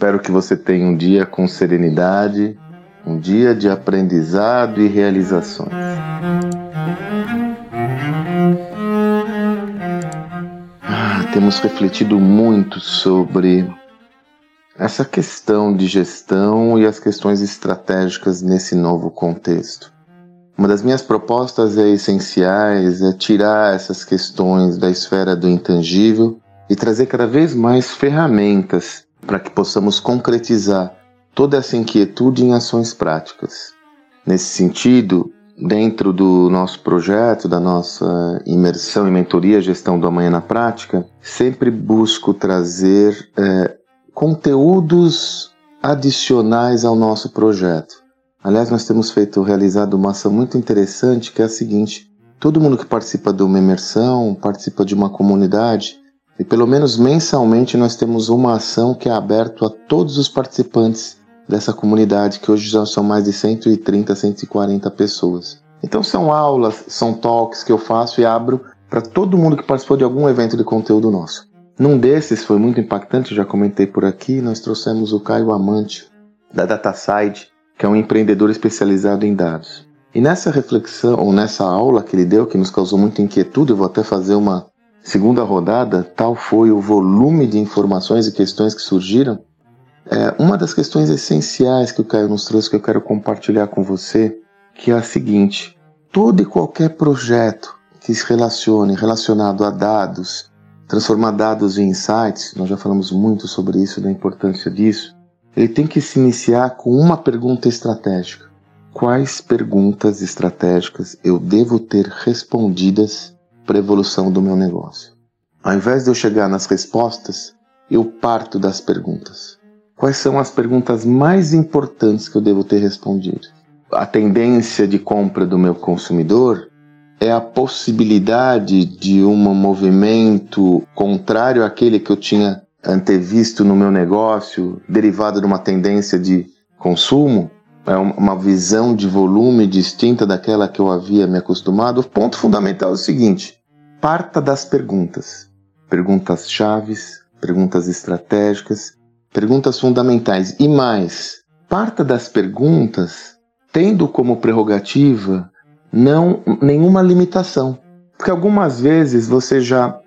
Espero que você tenha um dia com serenidade, um dia de aprendizado e realizações. Ah, temos refletido muito sobre essa questão de gestão e as questões estratégicas nesse novo contexto. Uma das minhas propostas é essenciais é tirar essas questões da esfera do intangível e trazer cada vez mais ferramentas para que possamos concretizar toda essa inquietude em ações práticas. Nesse sentido, dentro do nosso projeto, da nossa imersão em mentoria gestão do amanhã na prática, sempre busco trazer é, conteúdos adicionais ao nosso projeto. Aliás, nós temos feito, realizado uma ação muito interessante que é a seguinte: todo mundo que participa de uma imersão, participa de uma comunidade, e pelo menos mensalmente nós temos uma ação que é aberta a todos os participantes dessa comunidade, que hoje já são mais de 130, 140 pessoas. Então são aulas, são talks que eu faço e abro para todo mundo que participou de algum evento de conteúdo nosso. Num desses foi muito impactante, já comentei por aqui, nós trouxemos o Caio Amante, da DataSide, que é um empreendedor especializado em dados. E nessa reflexão, ou nessa aula que ele deu, que nos causou muita inquietude, eu vou até fazer uma Segunda rodada, tal foi o volume de informações e questões que surgiram. É, uma das questões essenciais que o Caio nos trouxe que eu quero compartilhar com você, que é a seguinte: todo e qualquer projeto que se relacione relacionado a dados, transformar dados em insights, nós já falamos muito sobre isso, da importância disso, ele tem que se iniciar com uma pergunta estratégica. Quais perguntas estratégicas eu devo ter respondidas para a evolução do meu negócio. Ao invés de eu chegar nas respostas, eu parto das perguntas. Quais são as perguntas mais importantes que eu devo ter respondido? A tendência de compra do meu consumidor é a possibilidade de um movimento contrário àquele que eu tinha antevisto no meu negócio, derivado de uma tendência de consumo? É uma visão de volume distinta daquela que eu havia me acostumado? O ponto fundamental é o seguinte: Parta das perguntas. Perguntas chaves, perguntas estratégicas, perguntas fundamentais e mais. Parta das perguntas tendo como prerrogativa não nenhuma limitação. Porque algumas vezes você já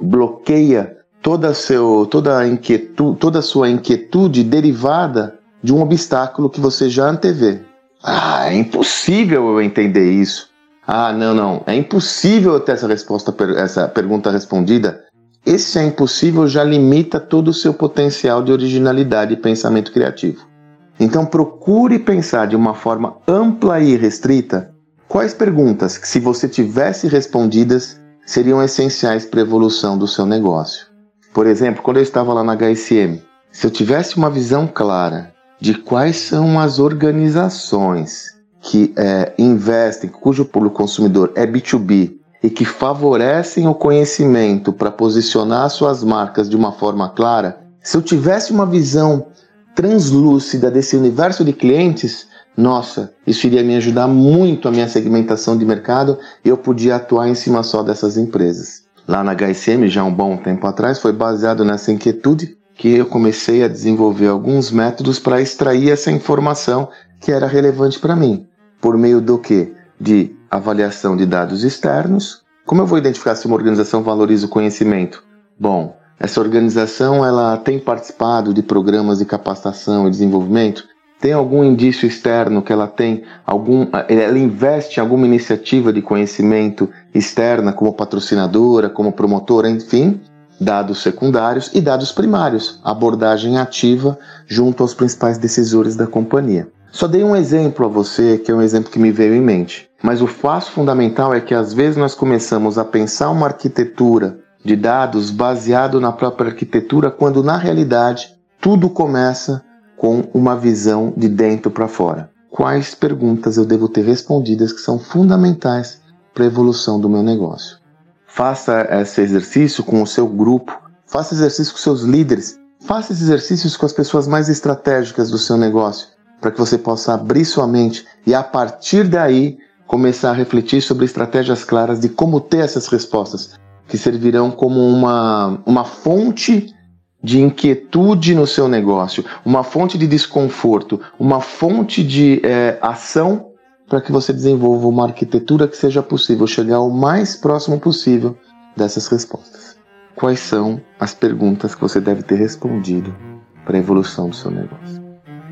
bloqueia toda, seu, toda, inquietude, toda a sua inquietude derivada de um obstáculo que você já antevê. Ah, é impossível eu entender isso. Ah, não, não. É impossível ter essa resposta, essa pergunta respondida. Esse é impossível já limita todo o seu potencial de originalidade e pensamento criativo. Então procure pensar de uma forma ampla e restrita quais perguntas que, se você tivesse respondidas, seriam essenciais para a evolução do seu negócio. Por exemplo, quando eu estava lá na HSM, se eu tivesse uma visão clara de quais são as organizações que é, investem, cujo público consumidor é B2B e que favorecem o conhecimento para posicionar suas marcas de uma forma clara, se eu tivesse uma visão translúcida desse universo de clientes, nossa, isso iria me ajudar muito a minha segmentação de mercado e eu podia atuar em cima só dessas empresas. Lá na HSM, já um bom tempo atrás, foi baseado nessa inquietude que eu comecei a desenvolver alguns métodos para extrair essa informação que era relevante para mim. Por meio do que? De avaliação de dados externos. Como eu vou identificar se uma organização valoriza o conhecimento? Bom, essa organização ela tem participado de programas de capacitação e desenvolvimento? Tem algum indício externo que ela tem algum, ela investe em alguma iniciativa de conhecimento externa como patrocinadora, como promotora, enfim, dados secundários e dados primários, abordagem ativa junto aos principais decisores da companhia. Só dei um exemplo a você, que é um exemplo que me veio em mente. Mas o fato fundamental é que às vezes nós começamos a pensar uma arquitetura de dados baseado na própria arquitetura, quando na realidade tudo começa com uma visão de dentro para fora. Quais perguntas eu devo ter respondidas que são fundamentais para a evolução do meu negócio? Faça esse exercício com o seu grupo, faça exercício com seus líderes, faça esses exercícios com as pessoas mais estratégicas do seu negócio para que você possa abrir sua mente e a partir daí começar a refletir sobre estratégias claras de como ter essas respostas, que servirão como uma, uma fonte de inquietude no seu negócio, uma fonte de desconforto, uma fonte de é, ação para que você desenvolva uma arquitetura que seja possível chegar o mais próximo possível dessas respostas. Quais são as perguntas que você deve ter respondido para a evolução do seu negócio?